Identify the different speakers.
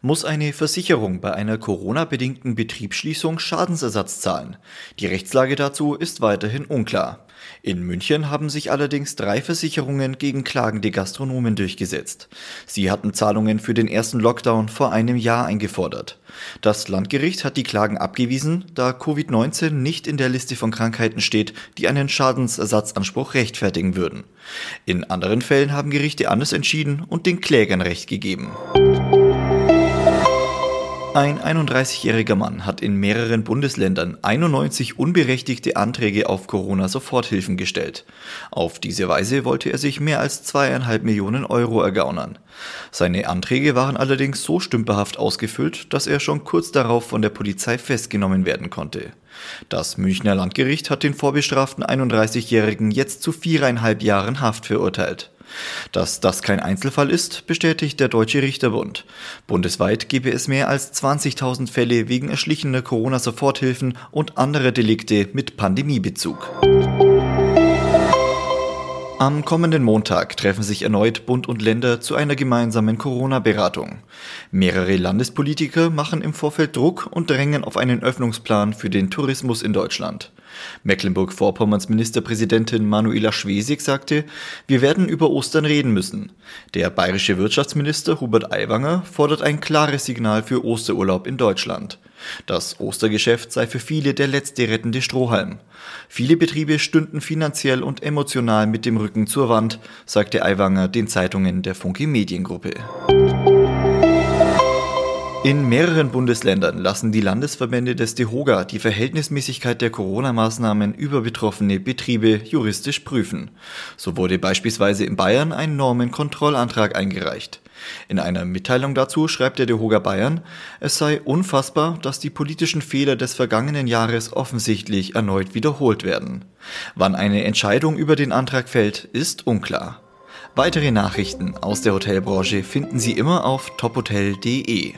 Speaker 1: Muss eine Versicherung bei einer Corona-bedingten Betriebsschließung Schadensersatz zahlen? Die Rechtslage dazu ist weiterhin unklar. In München haben sich allerdings drei Versicherungen gegen klagende Gastronomen durchgesetzt. Sie hatten Zahlungen für den ersten Lockdown vor einem Jahr eingefordert. Das Landgericht hat die Klagen abgewiesen, da Covid-19 nicht in der Liste von Krankheiten steht, die einen Schadensersatzanspruch rechtfertigen würden. In anderen Fällen haben Gerichte anders entschieden und den Klägern Recht gegeben. Ein 31-jähriger Mann hat in mehreren Bundesländern 91 unberechtigte Anträge auf Corona-Soforthilfen gestellt. Auf diese Weise wollte er sich mehr als zweieinhalb Millionen Euro ergaunern. Seine Anträge waren allerdings so stümperhaft ausgefüllt, dass er schon kurz darauf von der Polizei festgenommen werden konnte. Das Münchner Landgericht hat den vorbestraften 31-Jährigen jetzt zu viereinhalb Jahren Haft verurteilt. Dass das kein Einzelfall ist, bestätigt der Deutsche Richterbund. Bundesweit gebe es mehr als 20.000 Fälle wegen erschlichener Corona-Soforthilfen und anderer Delikte mit Pandemiebezug. Am kommenden Montag treffen sich erneut Bund und Länder zu einer gemeinsamen Corona-Beratung. Mehrere Landespolitiker machen im Vorfeld Druck und drängen auf einen Öffnungsplan für den Tourismus in Deutschland. Mecklenburg-Vorpommerns Ministerpräsidentin Manuela Schwesig sagte, wir werden über Ostern reden müssen. Der bayerische Wirtschaftsminister Hubert Aiwanger fordert ein klares Signal für Osterurlaub in Deutschland. Das Ostergeschäft sei für viele der letzte rettende Strohhalm. Viele Betriebe stünden finanziell und emotional mit dem Rücken zur Wand, sagte Aiwanger den Zeitungen der Funke Mediengruppe. In mehreren Bundesländern lassen die Landesverbände des DEHOGA die Verhältnismäßigkeit der Corona-Maßnahmen über betroffene Betriebe juristisch prüfen. So wurde beispielsweise in Bayern ein Normenkontrollantrag eingereicht. In einer Mitteilung dazu schreibt der DEHOGA Bayern, es sei unfassbar, dass die politischen Fehler des vergangenen Jahres offensichtlich erneut wiederholt werden. Wann eine Entscheidung über den Antrag fällt, ist unklar. Weitere Nachrichten aus der Hotelbranche finden Sie immer auf tophotel.de.